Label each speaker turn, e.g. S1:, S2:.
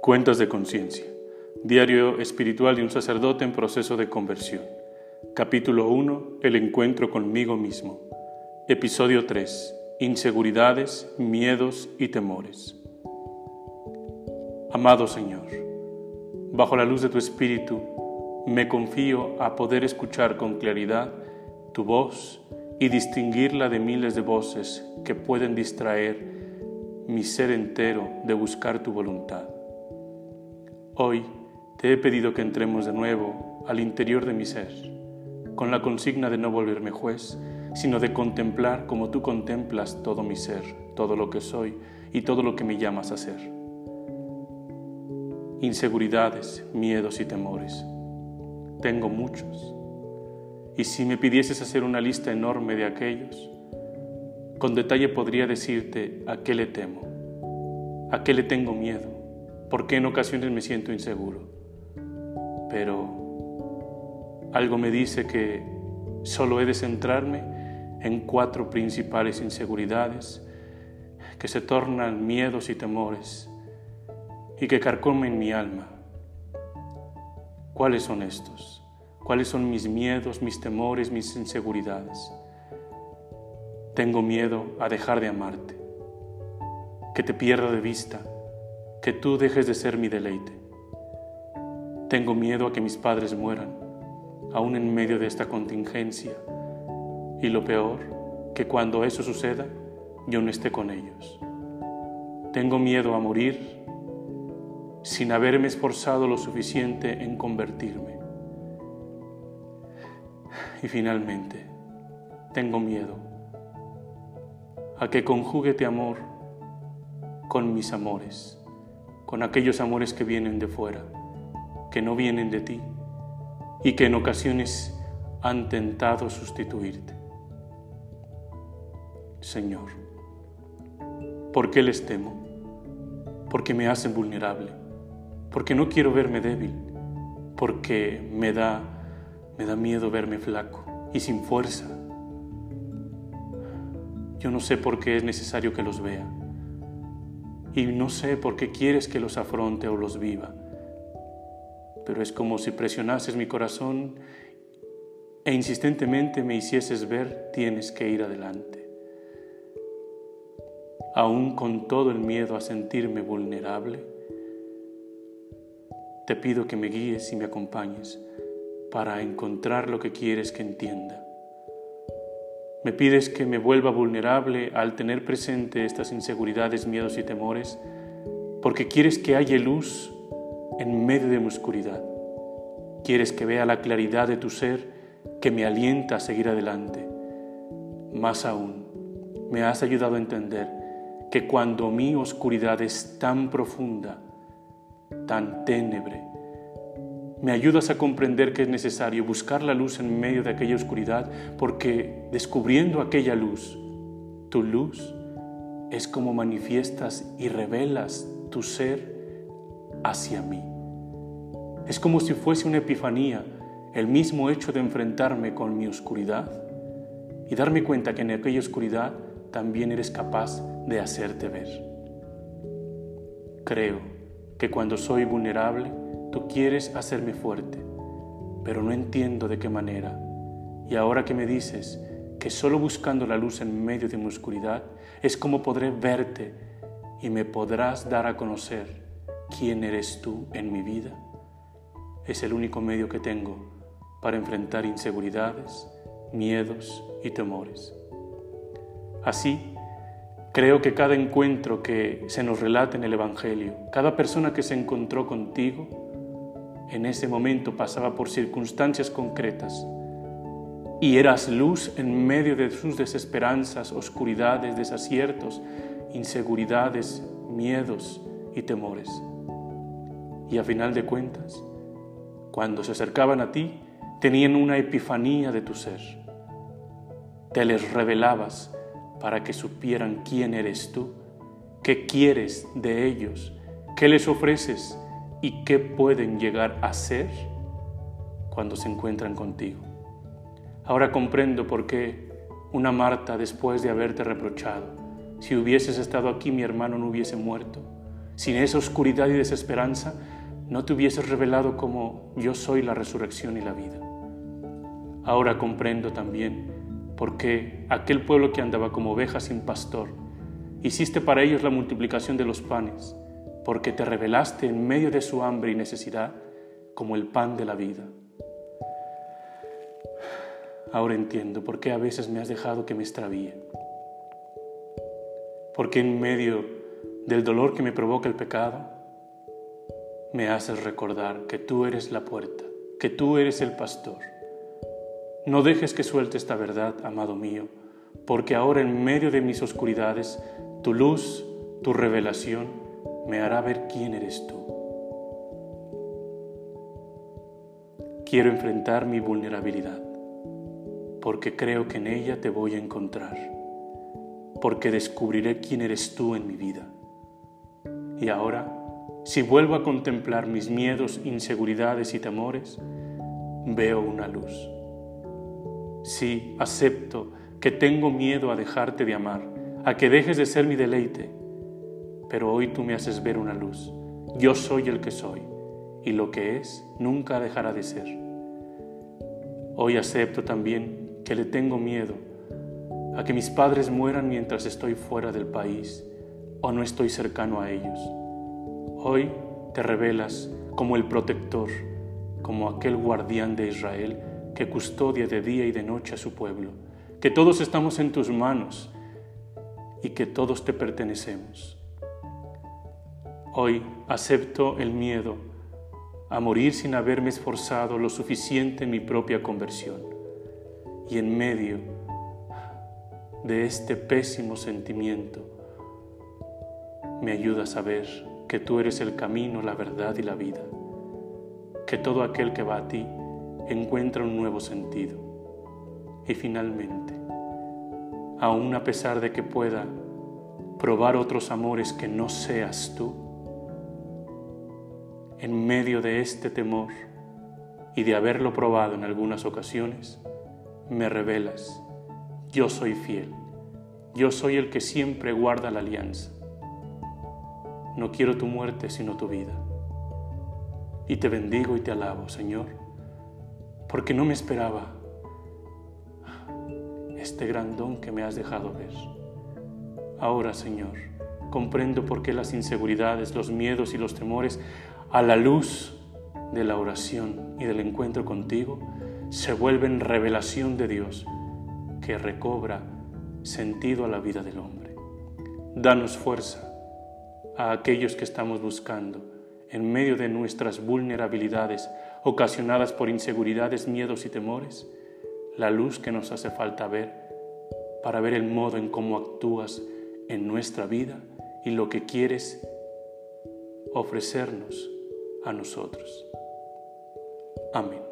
S1: Cuentas de conciencia. Diario espiritual de un sacerdote en proceso de conversión. Capítulo 1. El encuentro conmigo mismo. Episodio 3. Inseguridades, miedos y temores. Amado Señor, bajo la luz de tu Espíritu, me confío a poder escuchar con claridad tu voz y distinguirla de miles de voces que pueden distraer mi ser entero de buscar tu voluntad. Hoy te he pedido que entremos de nuevo al interior de mi ser, con la consigna de no volverme juez, sino de contemplar como tú contemplas todo mi ser, todo lo que soy y todo lo que me llamas a ser. Inseguridades, miedos y temores. Tengo muchos. Y si me pidieses hacer una lista enorme de aquellos, con detalle podría decirte a qué le temo, a qué le tengo miedo, por qué en ocasiones me siento inseguro. Pero algo me dice que solo he de centrarme en cuatro principales inseguridades que se tornan miedos y temores y que carcomen mi alma. ¿Cuáles son estos? ¿Cuáles son mis miedos, mis temores, mis inseguridades? Tengo miedo a dejar de amarte, que te pierda de vista, que tú dejes de ser mi deleite. Tengo miedo a que mis padres mueran, aún en medio de esta contingencia. Y lo peor, que cuando eso suceda, yo no esté con ellos. Tengo miedo a morir sin haberme esforzado lo suficiente en convertirme. Y finalmente, tengo miedo a que conjugue tu amor con mis amores, con aquellos amores que vienen de fuera, que no vienen de ti y que en ocasiones han tentado sustituirte. Señor, ¿por qué les temo? Porque me hacen vulnerable, porque no quiero verme débil, porque me da, me da miedo verme flaco y sin fuerza yo no sé por qué es necesario que los vea. Y no sé por qué quieres que los afronte o los viva. Pero es como si presionases mi corazón e insistentemente me hicieses ver, tienes que ir adelante. Aún con todo el miedo a sentirme vulnerable, te pido que me guíes y me acompañes para encontrar lo que quieres que entienda me pides que me vuelva vulnerable al tener presente estas inseguridades, miedos y temores, porque quieres que haya luz en medio de mi oscuridad. Quieres que vea la claridad de tu ser que me alienta a seguir adelante. Más aún, me has ayudado a entender que cuando mi oscuridad es tan profunda, tan ténebre, me ayudas a comprender que es necesario buscar la luz en medio de aquella oscuridad, porque descubriendo aquella luz, tu luz es como manifiestas y revelas tu ser hacia mí. Es como si fuese una epifanía, el mismo hecho de enfrentarme con mi oscuridad y darme cuenta que en aquella oscuridad también eres capaz de hacerte ver. Creo que cuando soy vulnerable, Tú quieres hacerme fuerte, pero no entiendo de qué manera. Y ahora que me dices que solo buscando la luz en medio de mi oscuridad es como podré verte y me podrás dar a conocer quién eres tú en mi vida, es el único medio que tengo para enfrentar inseguridades, miedos y temores. Así, creo que cada encuentro que se nos relata en el Evangelio, cada persona que se encontró contigo, en ese momento pasaba por circunstancias concretas y eras luz en medio de sus desesperanzas, oscuridades, desaciertos, inseguridades, miedos y temores. Y a final de cuentas, cuando se acercaban a ti, tenían una epifanía de tu ser. Te les revelabas para que supieran quién eres tú, qué quieres de ellos, qué les ofreces y qué pueden llegar a ser cuando se encuentran contigo. Ahora comprendo por qué una Marta, después de haberte reprochado, si hubieses estado aquí mi hermano no hubiese muerto, sin esa oscuridad y desesperanza, no te hubieses revelado como yo soy la resurrección y la vida. Ahora comprendo también por qué aquel pueblo que andaba como oveja sin pastor, hiciste para ellos la multiplicación de los panes, porque te revelaste en medio de su hambre y necesidad como el pan de la vida. Ahora entiendo por qué a veces me has dejado que me extravíe. Porque en medio del dolor que me provoca el pecado, me haces recordar que tú eres la puerta, que tú eres el pastor. No dejes que suelte esta verdad, amado mío, porque ahora en medio de mis oscuridades, tu luz, tu revelación, me hará ver quién eres tú. Quiero enfrentar mi vulnerabilidad porque creo que en ella te voy a encontrar, porque descubriré quién eres tú en mi vida. Y ahora, si vuelvo a contemplar mis miedos, inseguridades y temores, veo una luz. Sí, acepto que tengo miedo a dejarte de amar, a que dejes de ser mi deleite, pero hoy tú me haces ver una luz. Yo soy el que soy, y lo que es nunca dejará de ser. Hoy acepto también que le tengo miedo a que mis padres mueran mientras estoy fuera del país o no estoy cercano a ellos. Hoy te revelas como el protector, como aquel guardián de Israel que custodia de día y de noche a su pueblo, que todos estamos en tus manos y que todos te pertenecemos. Hoy acepto el miedo a morir sin haberme esforzado lo suficiente en mi propia conversión y en medio de este pésimo sentimiento, me ayuda a saber que tú eres el camino, la verdad y la vida, que todo aquel que va a ti encuentra un nuevo sentido. Y finalmente, aun a pesar de que pueda probar otros amores que no seas tú, en medio de este temor y de haberlo probado en algunas ocasiones, me revelas, yo soy fiel, yo soy el que siempre guarda la alianza. No quiero tu muerte, sino tu vida. Y te bendigo y te alabo, Señor, porque no me esperaba este gran don que me has dejado ver. Ahora, Señor, comprendo por qué las inseguridades, los miedos y los temores, a la luz de la oración y del encuentro contigo, se vuelven revelación de Dios que recobra sentido a la vida del hombre. Danos fuerza a aquellos que estamos buscando en medio de nuestras vulnerabilidades ocasionadas por inseguridades, miedos y temores, la luz que nos hace falta ver para ver el modo en cómo actúas en nuestra vida y lo que quieres ofrecernos a nosotros. Amén.